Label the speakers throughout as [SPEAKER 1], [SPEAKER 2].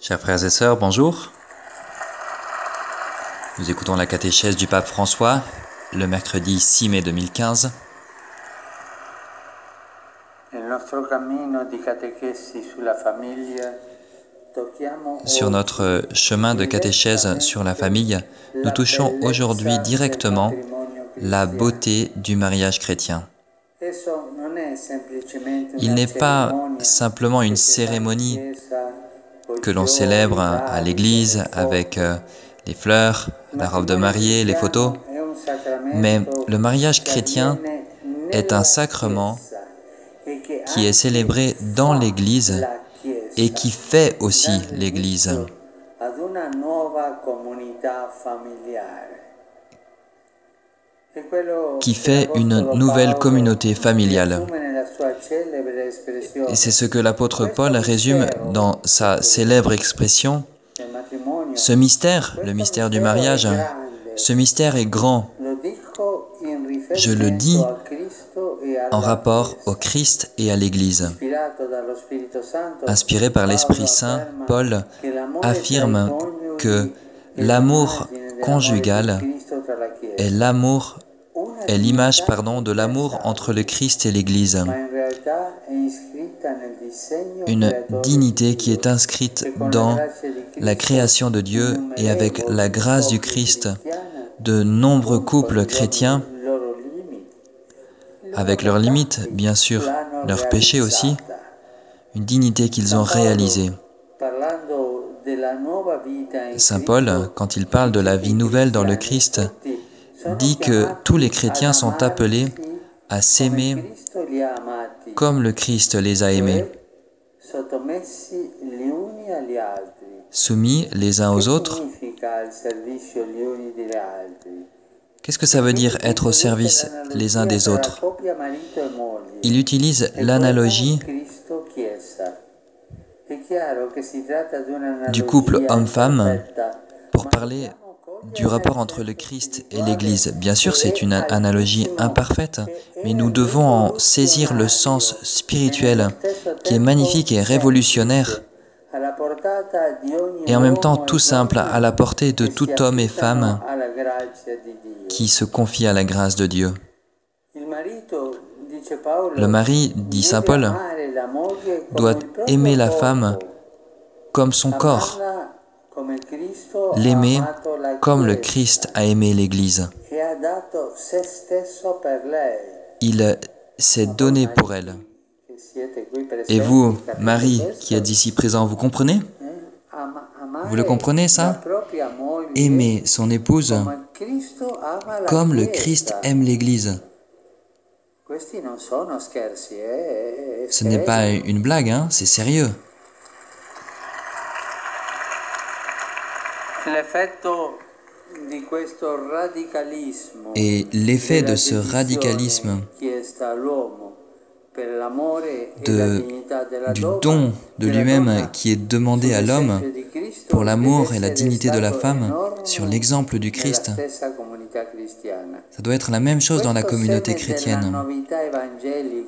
[SPEAKER 1] Chers frères et sœurs, bonjour. Nous écoutons la catéchèse du pape François le mercredi 6 mai 2015.
[SPEAKER 2] Nel nostro cammino di catechesi sulla famiglia tocchiamo
[SPEAKER 1] Sur notre chemin de catéchèse sur la famille, nous touchons aujourd'hui directement la beauté du mariage chrétien. Il n'est pas simplement une cérémonie que l'on célèbre à l'église avec euh, les fleurs, la robe de mariée, les photos, mais le mariage chrétien est un sacrement qui est célébré dans l'église et qui fait aussi l'église. qui fait une nouvelle communauté familiale. Et c'est ce que l'apôtre Paul résume dans sa célèbre expression. Ce mystère, le mystère du mariage, ce mystère est grand Je le dis en rapport au Christ et à l'Église. Inspiré par l'Esprit Saint, Paul affirme que l'amour conjugal est l'amour, est l'image, de l'amour entre le Christ et l'Église. Une dignité
[SPEAKER 2] di
[SPEAKER 1] qui est inscrite dans la création de Dieu et avec la grâce du Christ. De nombreux couples chrétiens, avec leurs limites, bien sûr, leurs péchés aussi, une dignité qu'ils ont réalisée. Saint Paul, quand il parle de la vie nouvelle dans le Christ, dit que tous les chrétiens sont appelés à s'aimer comme le Christ les a aimés, soumis les uns aux autres. Qu'est-ce que ça veut dire être au service les uns des autres? Il utilise l'analogie du couple homme-femme pour parler du rapport entre le Christ et l'Église. Bien sûr, c'est une analogie imparfaite, mais nous devons en saisir le sens spirituel qui est magnifique et révolutionnaire, et en même temps tout simple à la portée de tout homme et femme qui se confie à la grâce de Dieu. Le mari, dit Saint Paul, doit aimer la femme comme son corps, l'aimer comme le Christ a aimé l'Église. Il s'est donné pour elle. Et vous, Marie, qui êtes ici présent, vous comprenez? Vous le comprenez ça? Aimer son épouse comme le Christ aime l'Église. Ce n'est pas une blague, hein, c'est sérieux. Et l'effet de ce radicalisme, de, du don de lui-même qui est demandé à l'homme pour l'amour et la dignité de la femme sur l'exemple du Christ, ça doit être la même chose dans la communauté chrétienne.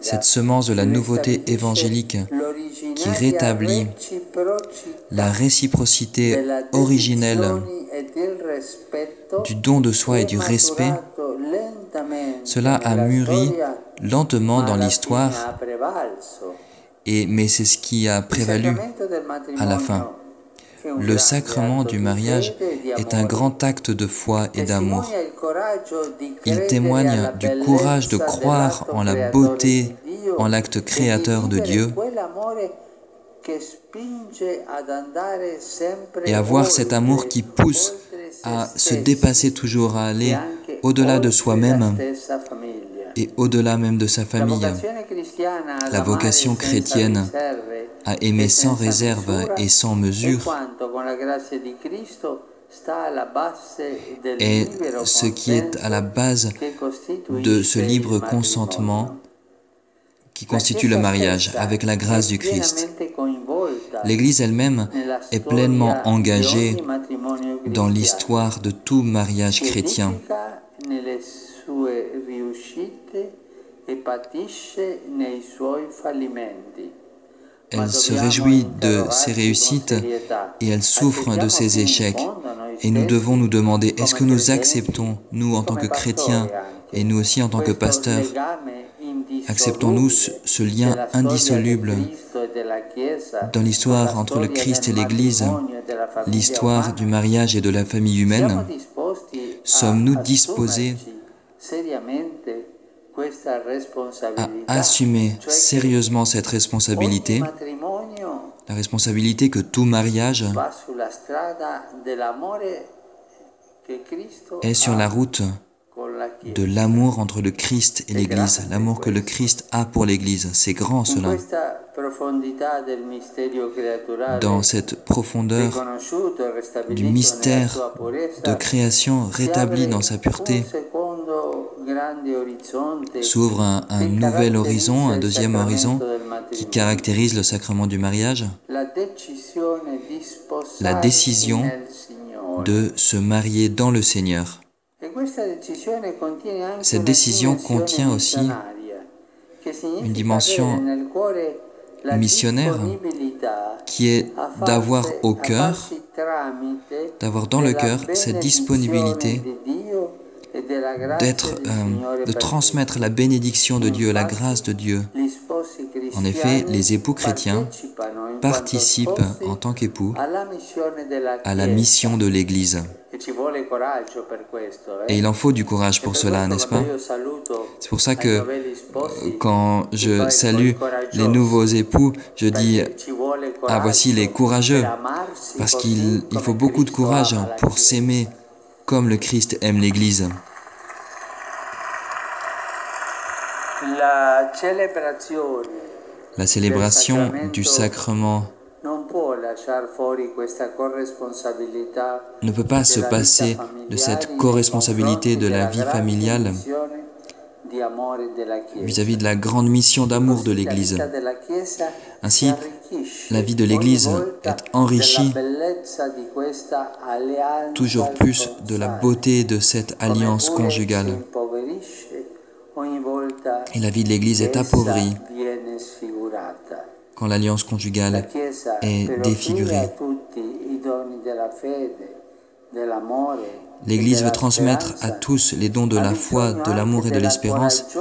[SPEAKER 1] Cette semence de la nouveauté évangélique qui rétablit la réciprocité originelle du don de soi et du respect, cela a mûri lentement dans l'histoire, et, mais c'est ce qui a prévalu à la fin. Le sacrement du mariage est un grand acte de foi et d'amour. Il témoigne du courage de croire en la beauté, en l'acte créateur de Dieu, et avoir cet amour qui pousse à se dépasser toujours, à aller au-delà de soi-même et au-delà même de sa famille. La vocation chrétienne à aimer sans réserve et sans mesure est ce qui est à la base de ce libre consentement qui constitue le mariage avec la grâce du Christ. L'Église elle-même est pleinement engagée dans l'histoire de tout mariage chrétien. elle se réjouit de ses réussites et elle souffre de ses échecs. Et nous devons nous demander, est-ce que nous acceptons, nous en tant que chrétiens et nous aussi en tant que pasteurs, acceptons-nous ce lien indissoluble dans l'histoire entre le Christ et l'Église, l'histoire du mariage et de la famille humaine. Sommes-nous disposés à assumer sérieusement cette responsabilité, la responsabilité que tout mariage est sur la route de l'amour entre le Christ et l'Église, l'amour que le Christ a pour l'Église. C'est grand cela. Dans cette profondeur du mystère de création rétabli dans sa pureté, s'ouvre un, nouvel horizon, un deuxième horizon qui caractérise le sacrement du mariage, la décision de se marier dans le Seigneur. Cette décision contient aussi une dimension missionnaire qui est d'avoir au cœur, d'avoir dans le cœur cette disponibilité d'être, euh, de transmettre la bénédiction de Dieu, la grâce de Dieu. En effet, les époux chrétiens participent en tant qu'époux à la mission de l'Église. Et il en faut du courage pour cela, n'est-ce pas? C'est pour ça que euh, quand je salue les nouveaux époux, je dis, ah voici les courageux, parce qu'il faut beaucoup de courage pour s'aimer comme le Christ aime l'Église. La célébration du sacrement ne peut pas se passer de cette co-responsabilité de la vie familiale vis-à-vis de la grande mission d'amour de l'Église. Ainsi, la vie de l'Église est enrichie toujours plus de la beauté de cette alliance conjugale. Et la vie de l'Église est appauvrie quand l'alliance conjugale est défigurée. L'Église veut transmettre à tous les dons de la foi, de l'amour et de l'espérance,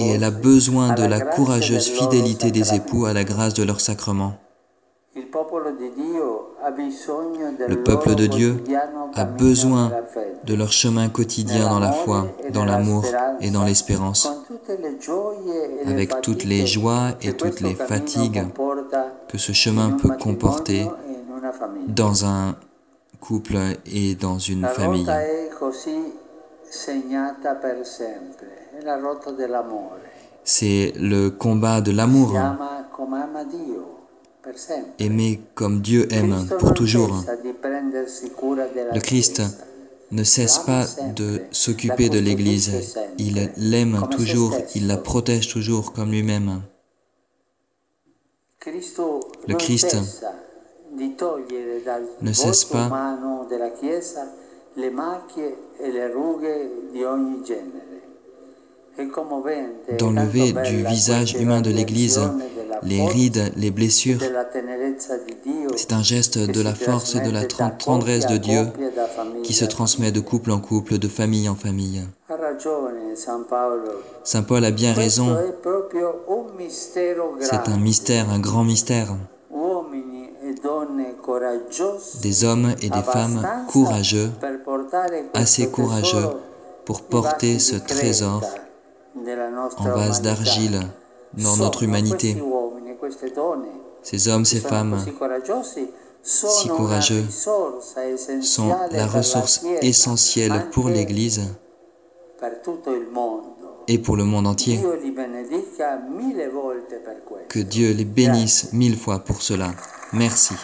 [SPEAKER 1] et elle a besoin de la courageuse fidélité des époux à la grâce de leur sacrement. Le peuple de Dieu a besoin de leur chemin quotidien dans la foi, dans l'amour et dans l'espérance, avec toutes les joies et toutes les fatigues que ce chemin peut comporter dans un couple et dans une famille. C'est le combat de l'amour. Aimer comme Dieu aime pour toujours. Le Christ ne cesse pas de s'occuper de l'Église. Il l'aime toujours, il la protège toujours comme lui-même. Le Christ ne cesse pas d'enlever du visage humain de l'Église les rides, les blessures. C'est un geste de la force et de la tendresse de Dieu qui se transmet de couple en couple, de famille en famille. Saint Paul a bien raison. C'est un mystère, un grand mystère. Des hommes et des femmes courageux, assez courageux pour porter ce trésor en vase d'argile dans notre humanité. Ces hommes, ces femmes si courageux sont la ressource essentielle pour l'Église et pour le monde entier. Que Dieu les bénisse mille fois pour cela. Merci.